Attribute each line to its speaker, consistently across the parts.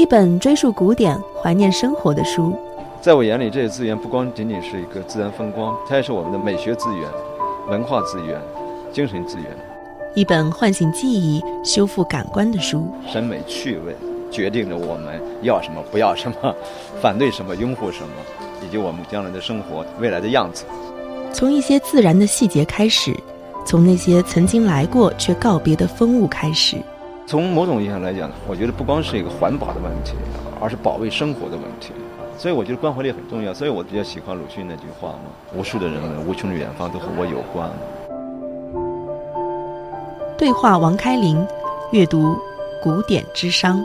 Speaker 1: 一本追溯古典、怀念生活的书，
Speaker 2: 在我眼里，这些资源不光仅仅是一个自然风光，它也是我们的美学资源、文化资源、精神资源。
Speaker 1: 一本唤醒记忆、修复感官的书，
Speaker 2: 审美趣味决定着我们要什么、不要什么，反对什么、拥护什么，以及我们将来的生活未来的样子。
Speaker 1: 从一些自然的细节开始，从那些曾经来过却告别的风物开始。
Speaker 2: 从某种意义上来讲，我觉得不光是一个环保的问题，而是保卫生活的问题。所以我觉得关怀力很重要。所以我比较喜欢鲁迅那句话嘛：“无数的人们，无穷的远方，都和我有关。”
Speaker 1: 对话王开林，阅读古典之殇。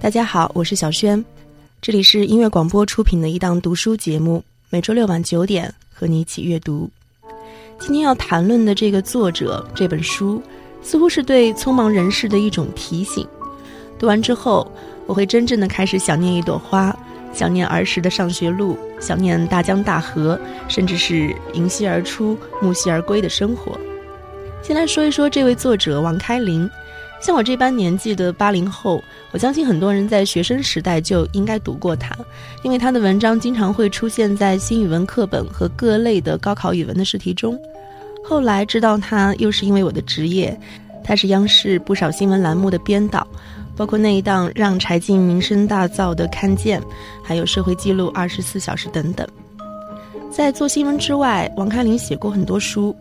Speaker 1: 大家好，我是小轩。这里是音乐广播出品的一档读书节目，每周六晚九点和你一起阅读。今天要谈论的这个作者这本书，似乎是对匆忙人世的一种提醒。读完之后，我会真正的开始想念一朵花，想念儿时的上学路，想念大江大河，甚至是迎溪而出、暮溪而归的生活。先来说一说这位作者王开林。像我这般年纪的八零后，我相信很多人在学生时代就应该读过他，因为他的文章经常会出现在新语文课本和各类的高考语文的试题中。后来知道他，又是因为我的职业，他是央视不少新闻栏目的编导，包括那一档让柴静名声大噪的《看见》，还有《社会记录二十四小时》等等。在做新闻之外，王开林写过很多书。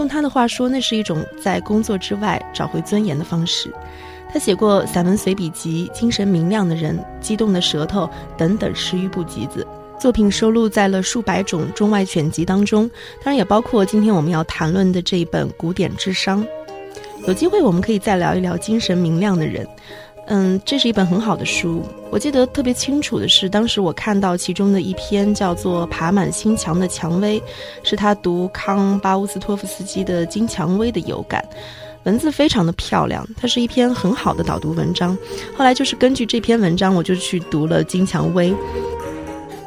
Speaker 1: 用他的话说，那是一种在工作之外找回尊严的方式。他写过散文随笔集《精神明亮的人》《激动的舌头》等等十余部集子，作品收录在了数百种中外选集当中，当然也包括今天我们要谈论的这一本《古典之殇》。有机会我们可以再聊一聊《精神明亮的人》。嗯，这是一本很好的书。我记得特别清楚的是，当时我看到其中的一篇叫做《爬满心墙的蔷薇》，是他读康巴乌斯托夫斯基的《金蔷薇》的有感，文字非常的漂亮。它是一篇很好的导读文章。后来就是根据这篇文章，我就去读了《金蔷薇》。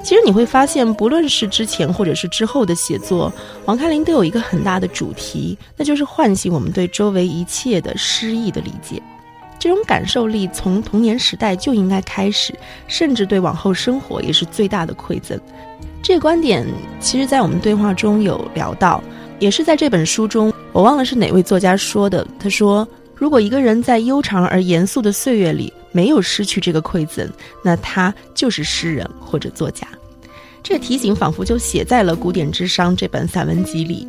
Speaker 1: 其实你会发现，不论是之前或者是之后的写作，王开林都有一个很大的主题，那就是唤醒我们对周围一切的诗意的理解。这种感受力从童年时代就应该开始，甚至对往后生活也是最大的馈赠。这个观点，其实，在我们对话中有聊到，也是在这本书中，我忘了是哪位作家说的。他说：“如果一个人在悠长而严肃的岁月里没有失去这个馈赠，那他就是诗人或者作家。”这个提醒仿佛就写在了《古典之殇》这本散文集里。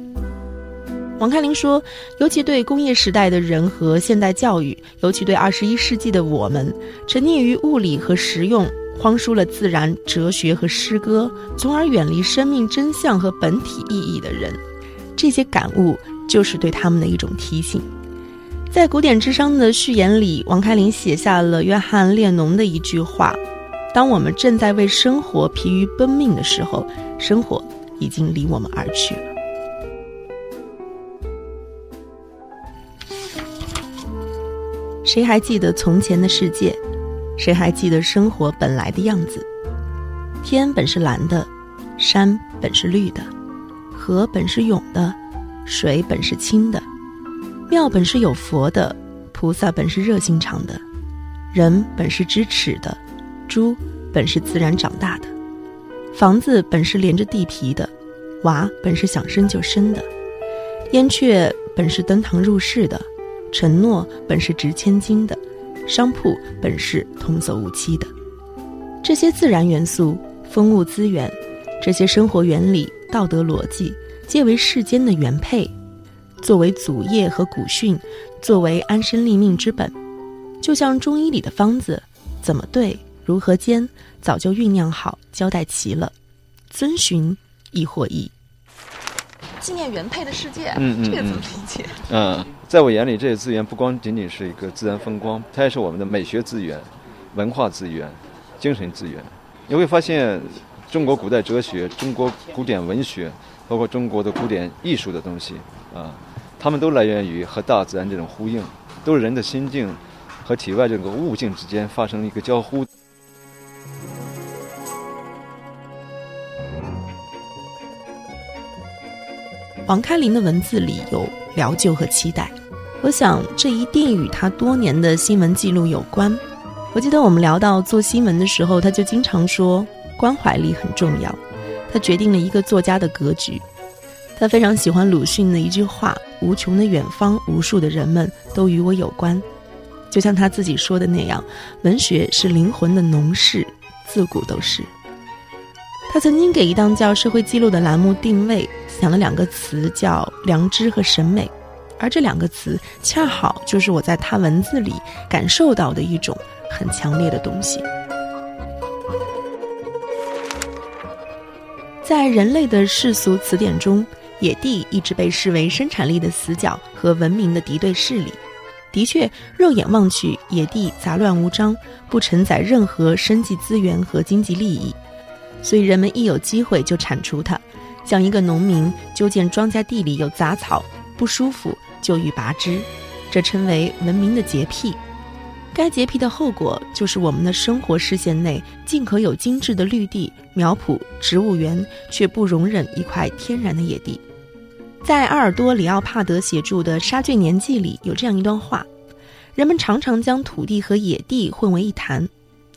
Speaker 1: 王开林说：“尤其对工业时代的人和现代教育，尤其对二十一世纪的我们，沉溺于物理和实用，荒疏了自然、哲学和诗歌，从而远离生命真相和本体意义的人，这些感悟就是对他们的一种提醒。”在《古典之殇》的序言里，王开林写下了约翰列侬的一句话：“当我们正在为生活疲于奔命的时候，生活已经离我们而去了。”谁还记得从前的世界？谁还记得生活本来的样子？天本是蓝的，山本是绿的，河本是涌的，水本是清的，庙本是有佛的，菩萨本是热心肠的，人本是知耻的，猪本是自然长大的，房子本是连着地皮的，娃本是想生就生的，燕雀本是登堂入室的。承诺本是值千金的，商铺本是童叟无欺的。这些自然元素、风物资源，这些生活原理、道德逻辑，皆为世间的原配，作为祖业和古训，作为安身立命之本。就像中医里的方子，怎么对如何煎，早就酝酿好，交代齐了，遵循亦或异。纪念原配的世界，
Speaker 2: 嗯嗯，
Speaker 1: 这个怎么理解？
Speaker 2: 嗯，在我眼里，这些资源不光仅仅是一个自然风光，它也是我们的美学资源、文化资源、精神资源。你会发现，中国古代哲学、中国古典文学，包括中国的古典艺术的东西，啊，它们都来源于和大自然这种呼应，都是人的心境和体外这个物境之间发生一个交互。
Speaker 1: 王开林的文字里有疗救和期待，我想这一定与他多年的新闻记录有关。我记得我们聊到做新闻的时候，他就经常说关怀力很重要，他决定了一个作家的格局。他非常喜欢鲁迅的一句话：“无穷的远方，无数的人们都与我有关。”就像他自己说的那样，文学是灵魂的农事，自古都是。他曾经给一档叫《社会记录》的栏目定位。想了两个词，叫良知和审美，而这两个词恰好就是我在他文字里感受到的一种很强烈的东西。在人类的世俗词典中，野地一直被视为生产力的死角和文明的敌对势力。的确，肉眼望去，野地杂乱无章，不承载任何生计资源和经济利益，所以人们一有机会就铲除它。像一个农民究见庄稼地里有杂草，不舒服就欲拔之，这称为文明的洁癖。该洁癖的后果就是我们的生活视线内尽可有精致的绿地、苗圃、植物园，却不容忍一块天然的野地。在阿尔多里奥帕德写著的《沙郡年纪》里有这样一段话：人们常常将土地和野地混为一谈，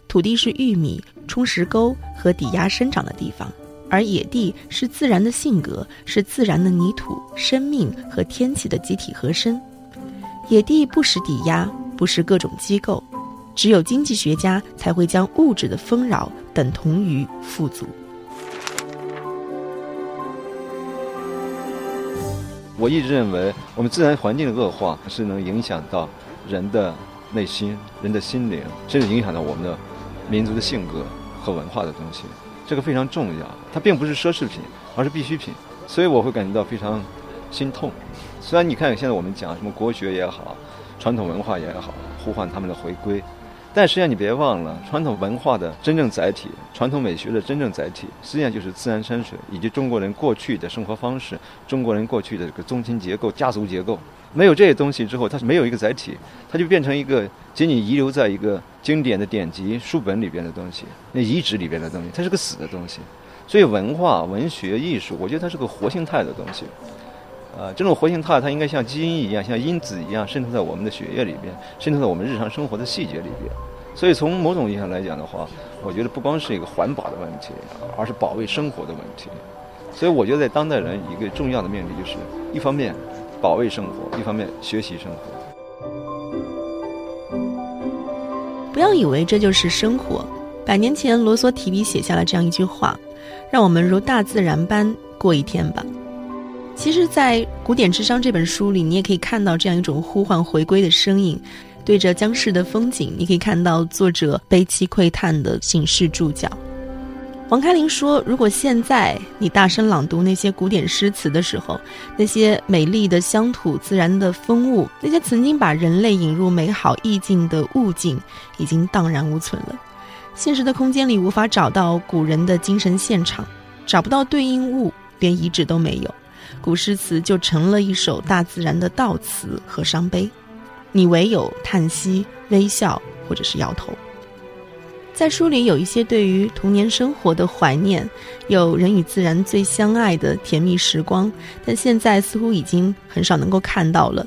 Speaker 1: 土地是玉米、冲石沟和抵押生长的地方。而野地是自然的性格，是自然的泥土、生命和天气的集体合身。野地不识抵押，不是各种机构，只有经济学家才会将物质的丰饶等同于富足。
Speaker 2: 我一直认为，我们自然环境的恶化是能影响到人的内心、人的心灵，甚至影响到我们的民族的性格和文化的东西。这个非常重要，它并不是奢侈品，而是必需品，所以我会感觉到非常心痛。虽然你看现在我们讲什么国学也好，传统文化也好，呼唤他们的回归，但实际上你别忘了，传统文化的真正载体，传统美学的真正载体，实际上就是自然山水以及中国人过去的生活方式，中国人过去的这个宗亲结构、家族结构。没有这些东西之后，它是没有一个载体，它就变成一个仅仅遗留在一个经典的典籍书本里边的东西，那遗址里边的东西，它是个死的东西。所以文化、文学、艺术，我觉得它是个活性态的东西。呃，这种活性炭，它应该像基因一样，像因子一样渗透在我们的血液里边，渗透在我们日常生活的细节里边。所以从某种意义上来讲的话，我觉得不光是一个环保的问题，而是保卫生活的问题。所以我觉得在当代人一个重要的命题就是，一方面。保卫生活，一方面学习生活。
Speaker 1: 不要以为这就是生活。百年前，罗梭提笔写下了这样一句话：“让我们如大自然般过一天吧。”其实，在《古典智商》这本书里，你也可以看到这样一种呼唤回归的声音。对着江市的风景，你可以看到作者悲凄喟叹的醒世注脚。王开林说：“如果现在你大声朗读那些古典诗词的时候，那些美丽的乡土、自然的风物，那些曾经把人类引入美好意境的物境，已经荡然无存了。现实的空间里无法找到古人的精神现场，找不到对应物，连遗址都没有。古诗词就成了一首大自然的悼词和伤悲，你唯有叹息、微笑，或者是摇头。”在书里有一些对于童年生活的怀念，有人与自然最相爱的甜蜜时光，但现在似乎已经很少能够看到了。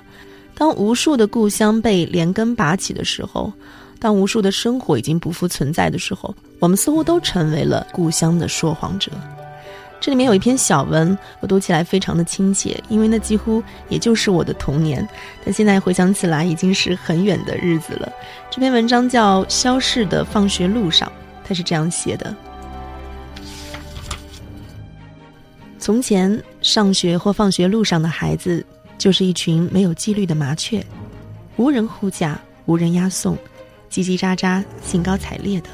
Speaker 1: 当无数的故乡被连根拔起的时候，当无数的生活已经不复存在的时候，我们似乎都成为了故乡的说谎者。这里面有一篇小文，我读起来非常的亲切，因为那几乎也就是我的童年。但现在回想起来，已经是很远的日子了。这篇文章叫《消逝的放学路上》，他是这样写的：从前，上学或放学路上的孩子，就是一群没有纪律的麻雀，无人护驾，无人押送，叽叽喳喳，兴高采烈的，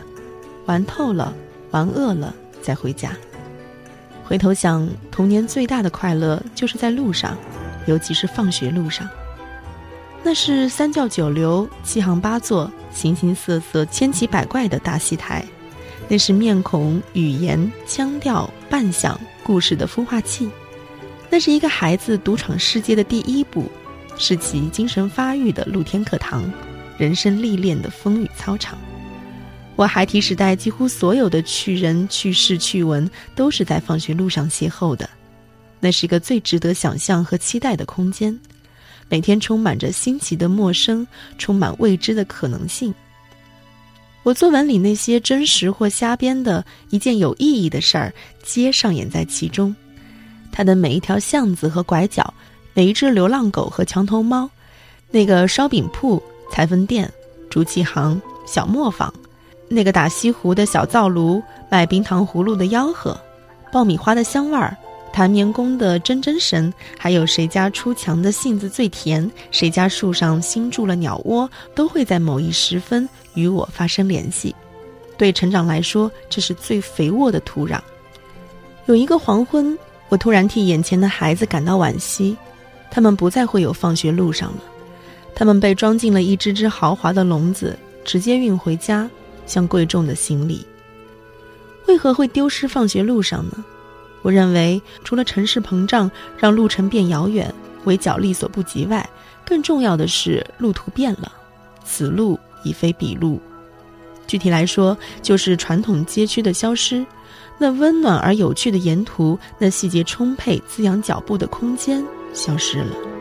Speaker 1: 玩透了，玩饿了再回家。回头想，童年最大的快乐就是在路上，尤其是放学路上。那是三教九流、七行八作、形形色色、千奇百怪的大戏台，那是面孔、语言、腔调、扮相、故事的孵化器。那是一个孩子独闯世界的第一步，是其精神发育的露天课堂，人生历练的风雨操场。我孩提时代几乎所有的趣人、趣事、趣闻，都是在放学路上邂逅的。那是一个最值得想象和期待的空间，每天充满着新奇的陌生，充满未知的可能性。我作文里那些真实或瞎编的一件有意义的事儿，皆上演在其中。它的每一条巷子和拐角，每一只流浪狗和墙头猫，那个烧饼铺、裁缝店、竹器行、小磨坊。那个打西湖的小灶炉，卖冰糖葫芦的吆喝，爆米花的香味儿，弹棉工的铮铮声，还有谁家出墙的杏子最甜，谁家树上新筑了鸟窝，都会在某一时分与我发生联系。对成长来说，这是最肥沃的土壤。有一个黄昏，我突然替眼前的孩子感到惋惜，他们不再会有放学路上了，他们被装进了一只只豪华的笼子，直接运回家。像贵重的行李，为何会丢失放学路上呢？我认为，除了城市膨胀让路程变遥远、围脚力所不及外，更重要的是路途变了，此路已非彼路。具体来说，就是传统街区的消失，那温暖而有趣的沿途，那细节充沛、滋养脚步的空间消失了。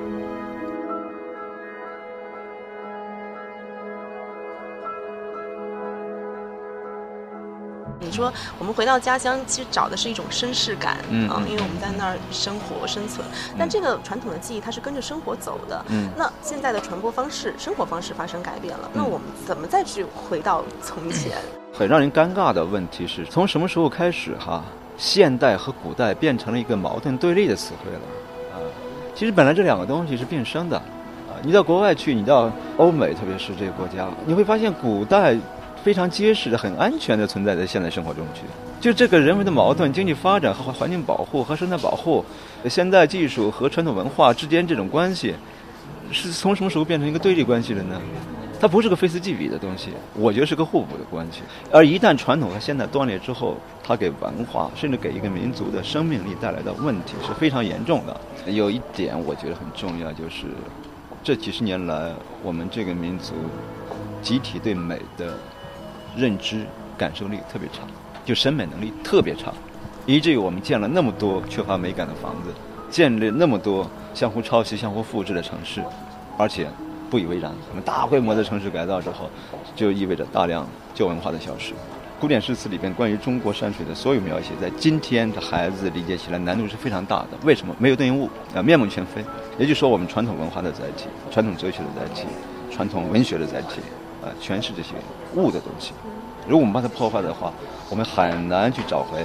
Speaker 1: 说我们回到家乡，其实找的是一种绅士感，嗯，因为我们在那儿生活生存。但这个传统的记忆，它是跟着生活走的。嗯，那现在的传播方式、生活方式发生改变了，那我们怎么再去回到从前？
Speaker 2: 很让人尴尬的问题是从什么时候开始哈，现代和古代变成了一个矛盾对立的词汇了？啊，其实本来这两个东西是并生的。啊，你到国外去，你到欧美，特别是这个国家，你会发现古代。非常结实的、很安全的存在在现代生活中去。就这个人为的矛盾、经济发展和环境保护和生态保护、现代技术和传统文化之间这种关系，是从什么时候变成一个对立关系的呢？它不是个非此即彼的东西，我觉得是个互补的关系。而一旦传统和现代断裂之后，它给文化甚至给一个民族的生命力带来的问题是非常严重的。有一点我觉得很重要，就是这几十年来我们这个民族集体对美的。认知感受力特别差，就审美能力特别差，以至于我们建了那么多缺乏美感的房子，建立那么多相互抄袭、相互复制的城市，而且不以为然。我们大规模的城市改造之后，就意味着大量旧文化的消失。古典诗词里边关于中国山水的所有描写，在今天的孩子理解起来难度是非常大的。为什么？没有对应物啊，面目全非。也就是说，我们传统文化的载体、传统哲学的载体、传统文学的载体。呃，全是这些物的东西。如果我们把它破坏的话，我们很难去找回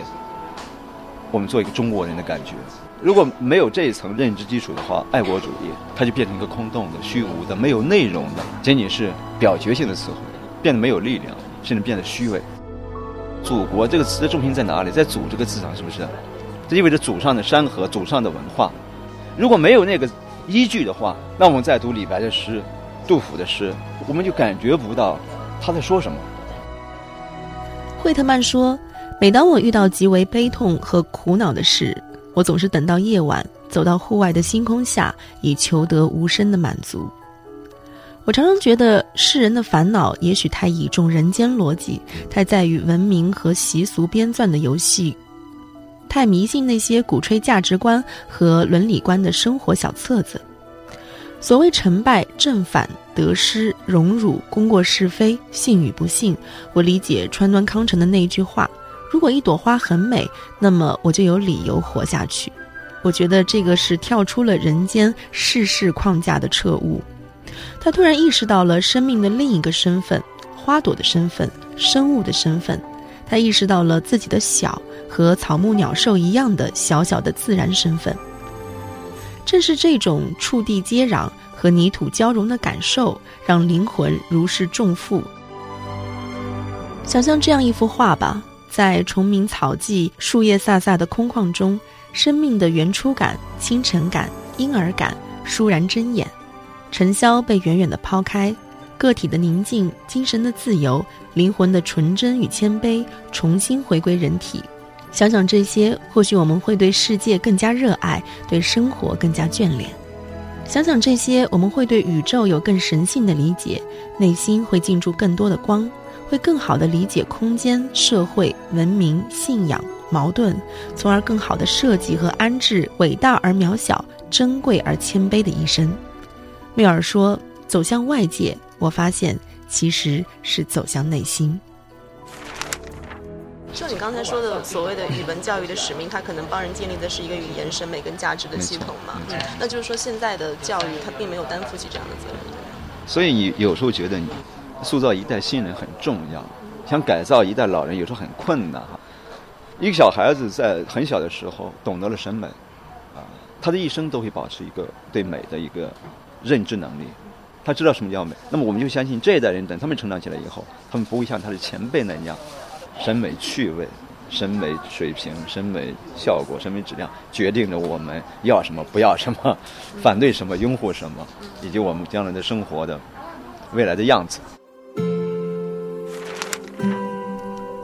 Speaker 2: 我们做一个中国人的感觉。如果没有这一层认知基础的话，爱国主义它就变成一个空洞的、虚无的、没有内容的，仅仅是表决性的词汇，变得没有力量，甚至变得虚伪。祖国这个词的重心在哪里？在“祖”这个字上，是不是？这意味着祖上的山河、祖上的文化。如果没有那个依据的话，那我们再读李白的诗。杜甫的诗，我们就感觉不到他在说什么。
Speaker 1: 惠特曼说：“每当我遇到极为悲痛和苦恼的事，我总是等到夜晚，走到户外的星空下，以求得无声的满足。”我常常觉得，世人的烦恼也许太倚重人间逻辑，太在于文明和习俗编撰的游戏，太迷信那些鼓吹价值观和伦理观的生活小册子。所谓成败、正反、得失、荣辱、功过是非、幸与不幸，我理解川端康成的那一句话：如果一朵花很美，那么我就有理由活下去。我觉得这个是跳出了人间世事框架的彻悟。他突然意识到了生命的另一个身份——花朵的身份、生物的身份。他意识到了自己的小和草木鸟兽一样的小小的自然身份。正是这种触地接壤和泥土交融的感受，让灵魂如释重负。想象这样一幅画吧，在虫鸣草寂、树叶飒飒的空旷中，生命的原初感、清晨感、婴儿感倏然睁眼，尘嚣被远远的抛开，个体的宁静、精神的自由、灵魂的纯真与谦卑，重新回归人体。想想这些，或许我们会对世界更加热爱，对生活更加眷恋。想想这些，我们会对宇宙有更神性的理解，内心会进驻更多的光，会更好的理解空间、社会、文明、信仰、矛盾，从而更好的设计和安置伟大而渺小、珍贵而谦卑的一生。缪尔说：“走向外界，我发现其实是走向内心。”就你刚才说的所谓的语文教育的使命，它可能帮人建立的是一个语言审美跟价值的系统嘛？那就是说，现在的教育它并没有担负起这样的责任。
Speaker 2: 所以你有时候觉得，你塑造一代新人很重要，想改造一代老人有时候很困难哈。一个小孩子在很小的时候懂得了审美，啊，他的一生都会保持一个对美的一个认知能力，他知道什么叫美。那么我们就相信这一代人等他们成长起来以后，他们不会像他的前辈那样。审美趣味、审美水平、审美效果、审美质量，决定着我们要什么、不要什么，反对什么、拥护什么，以及我们将来的生活的未来的样子。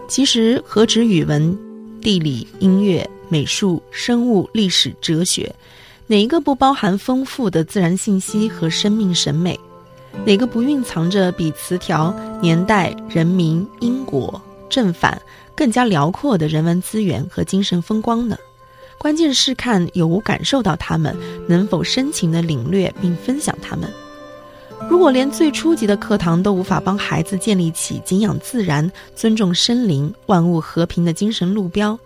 Speaker 1: 其实，何止语文、地理、音乐、美术、生物、历史、哲学，哪一个不包含丰富的自然信息和生命审美？哪个不蕴藏着比词条、年代、人民、因果？正反更加辽阔的人文资源和精神风光呢？关键是看有无感受到他们，能否深情的领略并分享他们。如果连最初级的课堂都无法帮孩子建立起敬仰自然、尊重生灵、万物和平的精神路标，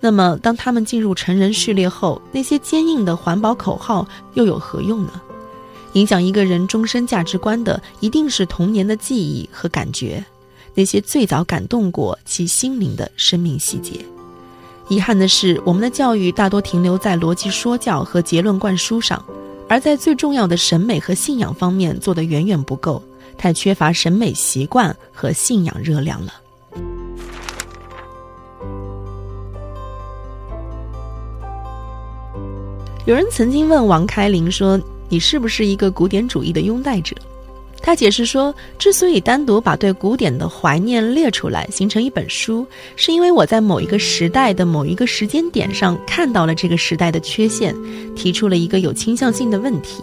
Speaker 1: 那么当他们进入成人序列后，那些坚硬的环保口号又有何用呢？影响一个人终身价值观的，一定是童年的记忆和感觉。那些最早感动过其心灵的生命细节。遗憾的是，我们的教育大多停留在逻辑说教和结论灌输上，而在最重要的审美和信仰方面做得远远不够，太缺乏审美习惯和信仰热量了。有人曾经问王开林说：“你是不是一个古典主义的拥戴者？”他解释说，之所以单独把对古典的怀念列出来，形成一本书，是因为我在某一个时代的某一个时间点上看到了这个时代的缺陷，提出了一个有倾向性的问题。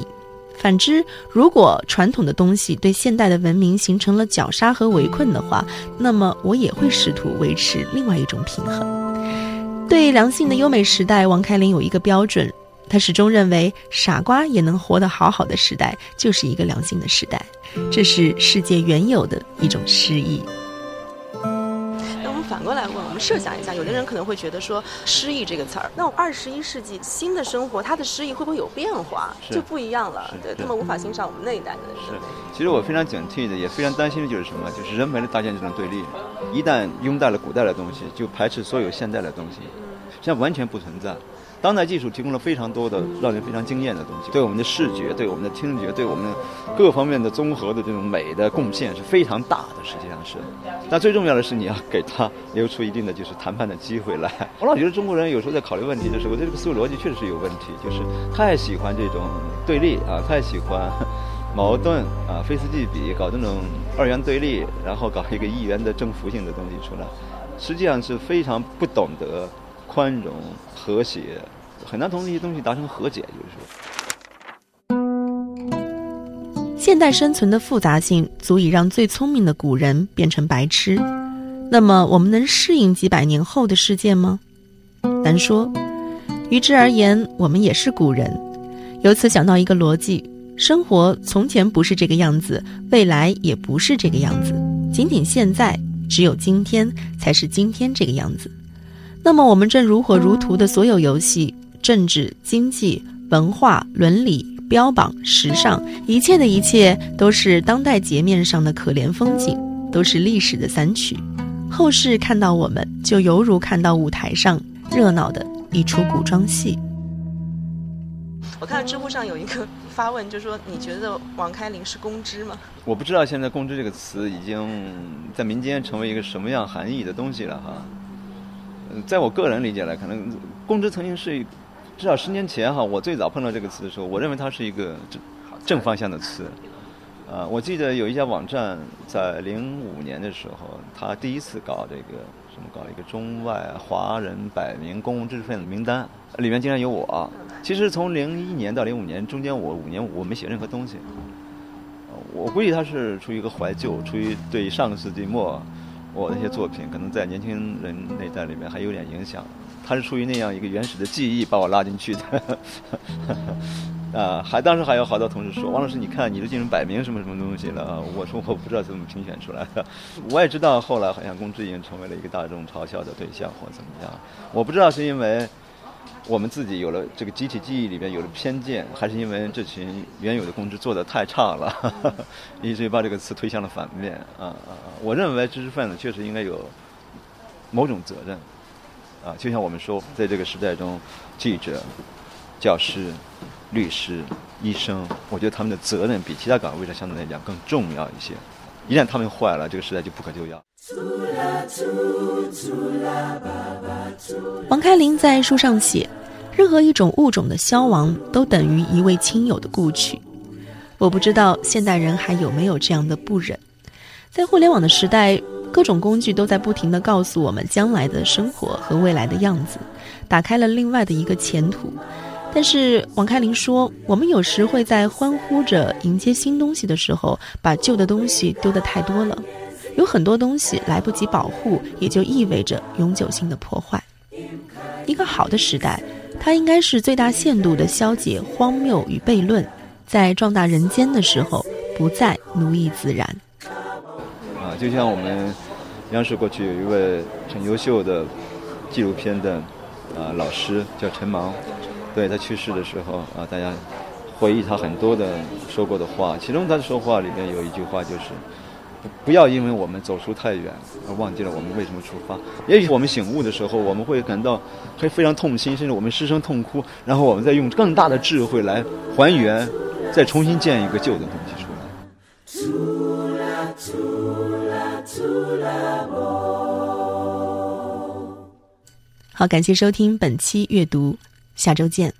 Speaker 1: 反之，如果传统的东西对现代的文明形成了绞杀和围困的话，那么我也会试图维持另外一种平衡。对良性的优美时代，王开林有一个标准。他始终认为，傻瓜也能活得好好的时代，就是一个良性的时代，这是世界原有的一种诗意。那我们反过来问，我们设想一下，有的人可能会觉得说“诗意”这个词儿，那二十一世纪新的生活，它的诗意会不会有变化，就不一样了？对他们无法欣赏我们那一代的。
Speaker 2: 是，其实我非常警惕的，也非常担心的就是什么？就是人为的搭建这种对立，一旦拥戴了古代的东西，就排斥所有现代的东西，这完全不存在。当代技术提供了非常多的让人非常惊艳的东西，对我们的视觉、对我们的听觉、对我们各方面的综合的这种美的贡献是非常大的。实际上是，那最重要的是你要给他留出一定的就是谈判的机会来。我老觉得中国人有时候在考虑问题的时候，这个思维逻辑确实是有问题，就是太喜欢这种对立啊，太喜欢矛盾啊，非此即彼，搞这种二元对立，然后搞一个一元的征服性的东西出来，实际上是非常不懂得。宽容、和谐，很难同这些东西达成和解。就是
Speaker 1: 说，现代生存的复杂性足以让最聪明的古人变成白痴。那么，我们能适应几百年后的世界吗？难说。于之而言，我们也是古人。由此想到一个逻辑：生活从前不是这个样子，未来也不是这个样子。仅仅现在，只有今天才是今天这个样子。那么，我们正如火如荼的所有游戏、政治、经济、文化、伦理、标榜、时尚，一切的一切，都是当代截面上的可怜风景，都是历史的散曲。后世看到我们，就犹如看到舞台上热闹的一出古装戏。我看到知乎上有一个发问，就说你觉得王开林是公知吗？
Speaker 2: 我不知道现在“公知”这个词已经在民间成为一个什么样含义的东西了哈。在我个人理解来可能，公知曾经是至少十年前哈，我最早碰到这个词的时候，我认为它是一个正正方向的词。啊，我记得有一家网站在零五年的时候，他第一次搞这个什么，搞一个中外华人百名公共知识分子名单，里面竟然有我。其实从零一年到零五年中间，我五年我没写任何东西。我估计他是出于一个怀旧，出于对上个世纪末我那些作品可能在年轻人那代里面还有点影响。他是出于那样一个原始的记忆把我拉进去的。啊，还当时还有好多同事说，王老师，你看你都进入百名什么什么东西了？我说我不知道怎么评选出来的，我也知道后来好像公知已经成为了一个大众嘲笑的对象或怎么样，我不知道是因为我们自己有了这个集体记忆里边有了偏见，还是因为这群原有的公知做的太差了，以至于把这个词推向了反面啊啊！我认为知识分子确实应该有某种责任啊，就像我们说，在这个时代中，记者、教师。律师、医生，我觉得他们的责任比其他岗位上相对来讲更重要一些。一旦他们坏了，这个时代就不可救药。
Speaker 1: 王开林在书上写：“任何一种物种的消亡，都等于一位亲友的故去。”我不知道现代人还有没有这样的不忍。在互联网的时代，各种工具都在不停地告诉我们将来的生活和未来的样子，打开了另外的一个前途。但是王开林说，我们有时会在欢呼着迎接新东西的时候，把旧的东西丢得太多了。有很多东西来不及保护，也就意味着永久性的破坏。一个好的时代，它应该是最大限度的消解荒谬与悖论，在壮大人间的时候，不再奴役自然。
Speaker 2: 啊，就像我们央视过去有一位很优秀的纪录片的啊老师，叫陈芒。对他去世的时候啊，大家回忆他很多的说过的话，其中他的说话里面有一句话就是：不不要因为我们走出太远而忘记了我们为什么出发。也许我们醒悟的时候，我们会感到会非常痛心，甚至我们失声痛哭，然后我们再用更大的智慧来还原，再重新建一个旧的东西出来。
Speaker 1: 好，感谢收听本期阅读。下周见。